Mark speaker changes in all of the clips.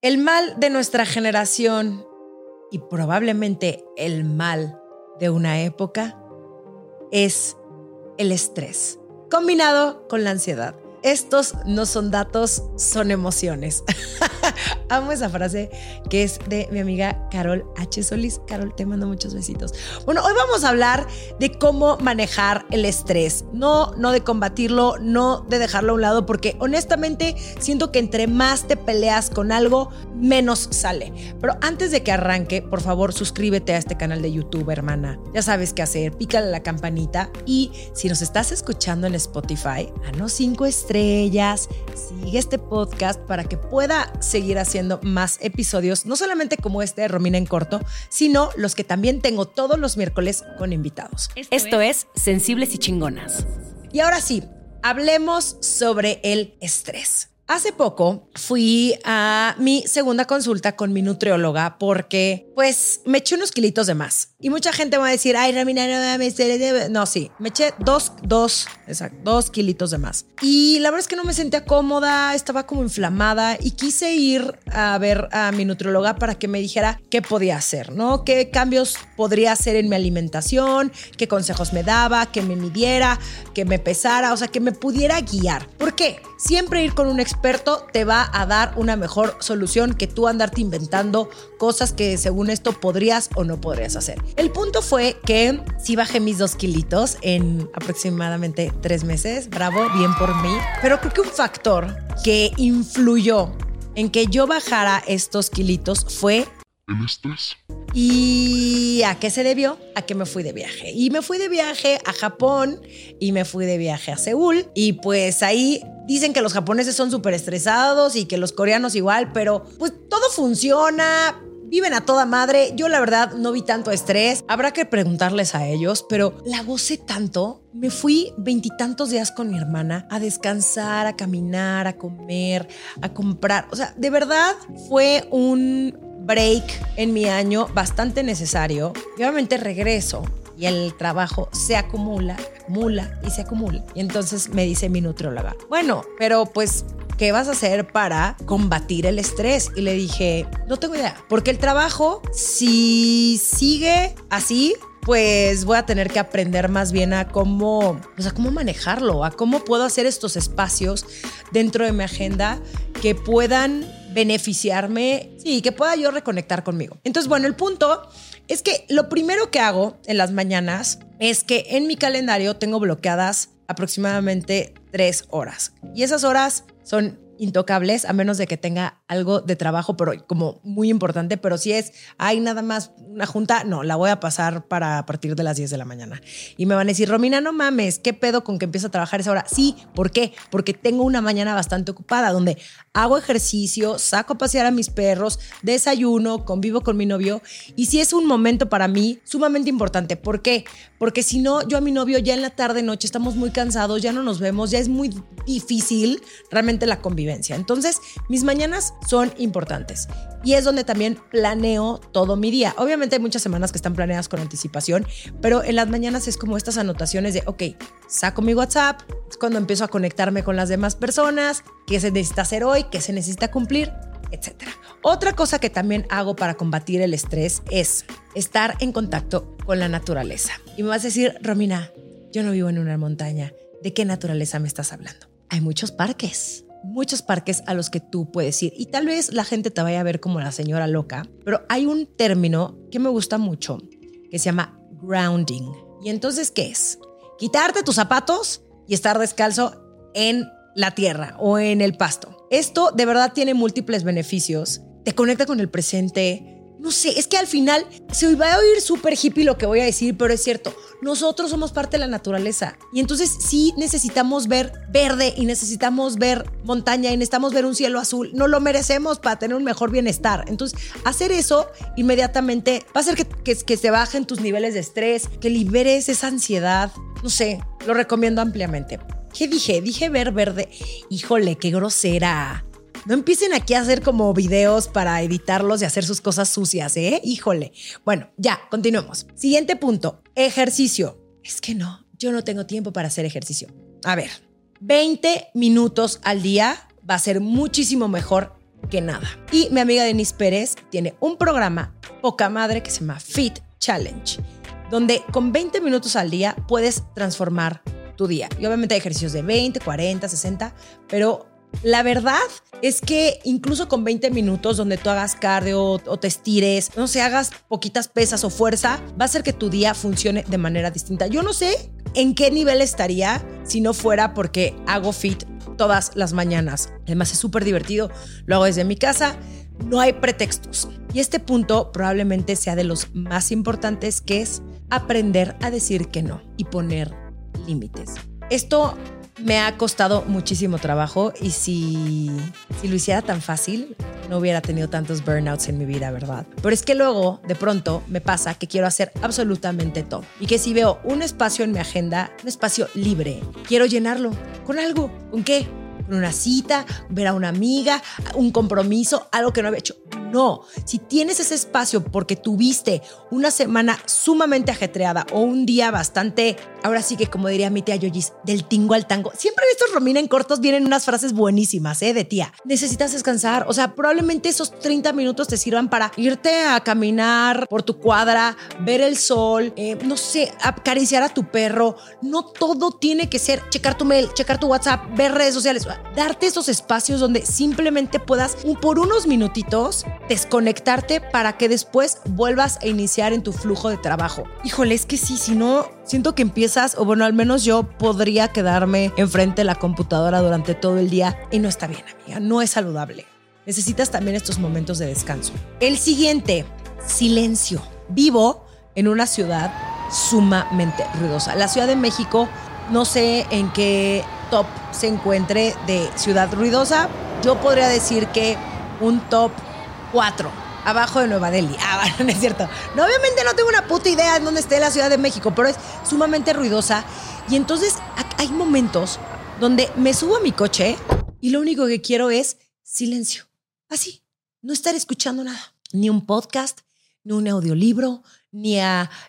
Speaker 1: El mal de nuestra generación y probablemente el mal de una época es el estrés, combinado con la ansiedad. Estos no son datos, son emociones. Amo esa frase que es de mi amiga Carol H. Solís. Carol, te mando muchos besitos. Bueno, hoy vamos a hablar de cómo manejar el estrés. No, no de combatirlo, no de dejarlo a un lado, porque honestamente siento que entre más te peleas con algo, menos sale. Pero antes de que arranque, por favor, suscríbete a este canal de YouTube, hermana. Ya sabes qué hacer, pícale la campanita y si nos estás escuchando en Spotify, a no cinco estrellas, sigue este podcast para que pueda seguir haciendo más episodios, no solamente como este de Romina en corto, sino los que también tengo todos los miércoles con invitados.
Speaker 2: Esto es Sensibles y Chingonas.
Speaker 1: Y ahora sí, hablemos sobre el estrés. Hace poco fui a mi segunda consulta con mi nutrióloga porque pues me eché unos kilitos de más. Y mucha gente va a decir, ay, Ramina, no. No, sí, me eché dos, dos, exacto, dos kilitos de más. Y la verdad es que no me sentía cómoda, estaba como inflamada y quise ir a ver a mi nutrióloga para que me dijera qué podía hacer, ¿no? Qué cambios podría hacer en mi alimentación, qué consejos me daba, que me midiera, que me pesara, o sea, que me pudiera guiar. ¿Por qué? Siempre ir con un experto te va a dar una mejor solución que tú andarte inventando cosas que según esto podrías o no podrías hacer. El punto fue que sí bajé mis dos kilitos en aproximadamente tres meses. Bravo, bien por mí. Pero creo que un factor que influyó en que yo bajara estos kilitos fue
Speaker 3: el estrés.
Speaker 1: ¿Y a qué se debió? A que me fui de viaje. Y me fui de viaje a Japón y me fui de viaje a Seúl. Y pues ahí dicen que los japoneses son súper estresados y que los coreanos igual, pero pues todo funciona. Viven a toda madre. Yo la verdad no vi tanto estrés. Habrá que preguntarles a ellos, pero la gocé tanto. Me fui veintitantos días con mi hermana a descansar, a caminar, a comer, a comprar. O sea, de verdad fue un break en mi año bastante necesario. Y obviamente regreso y el trabajo se acumula, acumula y se acumula. Y entonces me dice mi nutrióloga, bueno, pero pues ¿qué vas a hacer para combatir el estrés? Y le dije, no tengo idea, porque el trabajo, si sigue así, pues voy a tener que aprender más bien a cómo, o sea, cómo manejarlo, a cómo puedo hacer estos espacios dentro de mi agenda que puedan beneficiarme, y que pueda yo reconectar conmigo. Entonces, bueno, el punto es que lo primero que hago en las mañanas es que en mi calendario tengo bloqueadas aproximadamente tres horas. Y esas horas son intocables, a menos de que tenga algo de trabajo, pero como muy importante, pero si es, hay nada más una junta, no, la voy a pasar para a partir de las 10 de la mañana. Y me van a decir, Romina, no mames, ¿qué pedo con que empiezo a trabajar esa hora? Sí, ¿por qué? Porque tengo una mañana bastante ocupada, donde hago ejercicio, saco a pasear a mis perros, desayuno, convivo con mi novio, y si es un momento para mí sumamente importante. ¿Por qué? Porque si no, yo a mi novio ya en la tarde, noche, estamos muy cansados, ya no nos vemos, ya es muy difícil realmente la convivencia entonces, mis mañanas son importantes y es donde también planeo todo mi día. Obviamente hay muchas semanas que están planeadas con anticipación, pero en las mañanas es como estas anotaciones de, ok, saco mi WhatsApp, es cuando empiezo a conectarme con las demás personas, qué se necesita hacer hoy, qué se necesita cumplir, etc. Otra cosa que también hago para combatir el estrés es estar en contacto con la naturaleza. Y me vas a decir, Romina, yo no vivo en una montaña. ¿De qué naturaleza me estás hablando? Hay muchos parques muchos parques a los que tú puedes ir y tal vez la gente te vaya a ver como la señora loca, pero hay un término que me gusta mucho que se llama grounding. ¿Y entonces qué es? Quitarte tus zapatos y estar descalzo en la tierra o en el pasto. Esto de verdad tiene múltiples beneficios. Te conecta con el presente, no sé, es que al final se va a oír súper hippie lo que voy a decir, pero es cierto, nosotros somos parte de la naturaleza y entonces sí necesitamos ver verde y necesitamos ver montaña y necesitamos ver un cielo azul, no lo merecemos para tener un mejor bienestar. Entonces, hacer eso inmediatamente va a hacer que, que, que se bajen tus niveles de estrés, que liberes esa ansiedad, no sé, lo recomiendo ampliamente. ¿Qué dije? Dije ver verde. Híjole, qué grosera. No empiecen aquí a hacer como videos para editarlos y hacer sus cosas sucias, ¿eh? Híjole. Bueno, ya, continuemos. Siguiente punto, ejercicio. Es que no, yo no tengo tiempo para hacer ejercicio. A ver, 20 minutos al día va a ser muchísimo mejor que nada. Y mi amiga Denise Pérez tiene un programa poca madre que se llama Fit Challenge, donde con 20 minutos al día puedes transformar tu día. Y obviamente hay ejercicios de 20, 40, 60, pero la verdad es que incluso con 20 minutos donde tú hagas cardio o te estires, no sé, hagas poquitas pesas o fuerza, va a hacer que tu día funcione de manera distinta. Yo no sé en qué nivel estaría si no fuera porque hago fit todas las mañanas. Además es súper divertido, lo hago desde mi casa, no hay pretextos. Y este punto probablemente sea de los más importantes que es aprender a decir que no y poner límites. Esto me ha costado muchísimo trabajo y si, si lo hiciera tan fácil, no hubiera tenido tantos burnouts en mi vida, ¿verdad? Pero es que luego, de pronto, me pasa que quiero hacer absolutamente todo. Y que si veo un espacio en mi agenda, un espacio libre, quiero llenarlo con algo. ¿Con qué? Con una cita, ver a una amiga, un compromiso, algo que no había hecho. No, si tienes ese espacio porque tuviste una semana sumamente ajetreada o un día bastante, ahora sí que como diría mi tía Yoyis, del tingo al tango. Siempre en estos Romina en cortos vienen unas frases buenísimas, ¿eh? De tía. Necesitas descansar. O sea, probablemente esos 30 minutos te sirvan para irte a caminar por tu cuadra, ver el sol, eh, no sé, acariciar a tu perro. No todo tiene que ser checar tu mail, checar tu WhatsApp, ver redes sociales. Darte esos espacios donde simplemente puedas, por unos minutitos, desconectarte para que después vuelvas a iniciar en tu flujo de trabajo. Híjole, es que sí, si no, siento que empiezas, o bueno, al menos yo podría quedarme enfrente de la computadora durante todo el día y no está bien, amiga, no es saludable. Necesitas también estos momentos de descanso. El siguiente, silencio. Vivo en una ciudad sumamente ruidosa. La Ciudad de México, no sé en qué top se encuentre de ciudad ruidosa. Yo podría decir que un top 4, abajo de Nueva Delhi. Ah, no es cierto. No, obviamente no tengo una puta idea en dónde esté la Ciudad de México, pero es sumamente ruidosa. Y entonces hay momentos donde me subo a mi coche y lo único que quiero es silencio. Así, no estar escuchando nada. Ni un podcast, ni un audiolibro, ni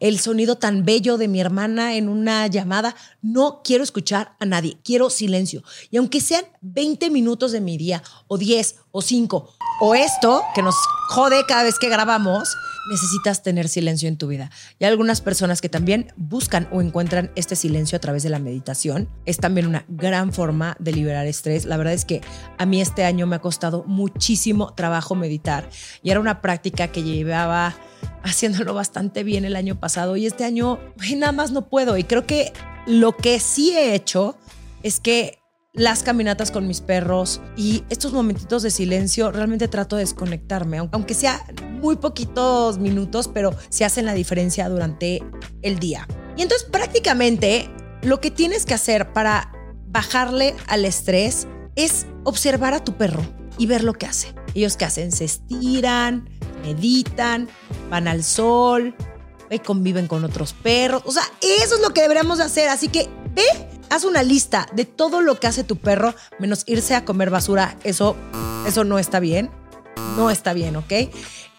Speaker 1: el sonido tan bello de mi hermana en una llamada. No quiero escuchar a nadie, quiero silencio. Y aunque sean 20 minutos de mi día, o 10, o 5, o esto, que nos jode cada vez que grabamos, necesitas tener silencio en tu vida. Y hay algunas personas que también buscan o encuentran este silencio a través de la meditación. Es también una gran forma de liberar estrés. La verdad es que a mí este año me ha costado muchísimo trabajo meditar y era una práctica que llevaba haciéndolo bastante bien el año pasado y este año nada más no puedo. Y creo que lo que sí he hecho es que las caminatas con mis perros y estos momentitos de silencio, realmente trato de desconectarme, aunque sea muy poquitos minutos, pero se hacen la diferencia durante el día. Y entonces prácticamente lo que tienes que hacer para bajarle al estrés es observar a tu perro y ver lo que hace. Ellos que hacen, se estiran, meditan, van al sol, conviven con otros perros. O sea, eso es lo que deberíamos hacer. Así que ve haz una lista de todo lo que hace tu perro, menos irse a comer basura. Eso, eso no está bien. No está bien, ¿ok?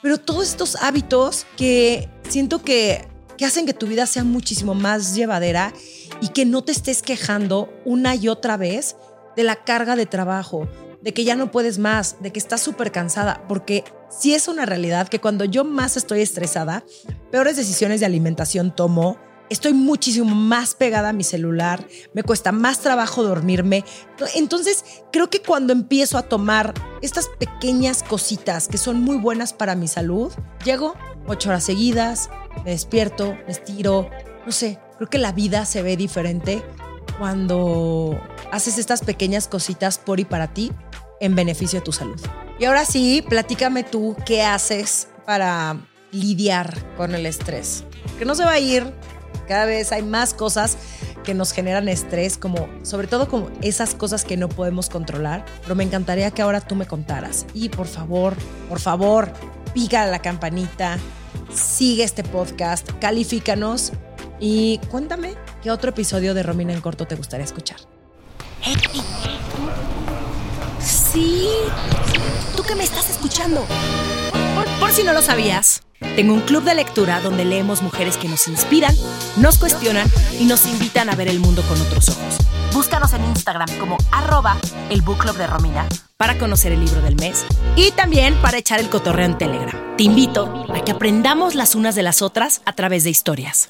Speaker 1: Pero todos estos hábitos que siento que, que hacen que tu vida sea muchísimo más llevadera y que no te estés quejando una y otra vez de la carga de trabajo, de que ya no puedes más, de que estás súper cansada, porque sí es una realidad que cuando yo más estoy estresada, peores decisiones de alimentación tomo, estoy muchísimo más pegada a mi celular, me cuesta más trabajo dormirme. Entonces, creo que cuando empiezo a tomar estas pequeñas cositas que son muy buenas para mi salud, llego ocho horas seguidas, me despierto, me estiro, no sé, creo que la vida se ve diferente cuando haces estas pequeñas cositas por y para ti en beneficio de tu salud. Y ahora sí, platícame tú qué haces para lidiar con el estrés. Que no se va a ir cada vez hay más cosas que nos generan estrés, como sobre todo como esas cosas que no podemos controlar. Pero me encantaría que ahora tú me contaras. Y por favor, por favor, pica la campanita, sigue este podcast, califícanos y cuéntame qué otro episodio de Romina en corto te gustaría escuchar.
Speaker 2: Sí, tú que me estás escuchando.
Speaker 1: por si no lo sabías.
Speaker 2: Tengo un club de lectura donde leemos mujeres que nos inspiran, nos cuestionan y nos invitan a ver el mundo con otros ojos. Búscanos en Instagram como arroba el book club de Romina para conocer el libro del mes y también para echar el cotorreo en Telegram. Te invito a que aprendamos las unas de las otras a través de historias.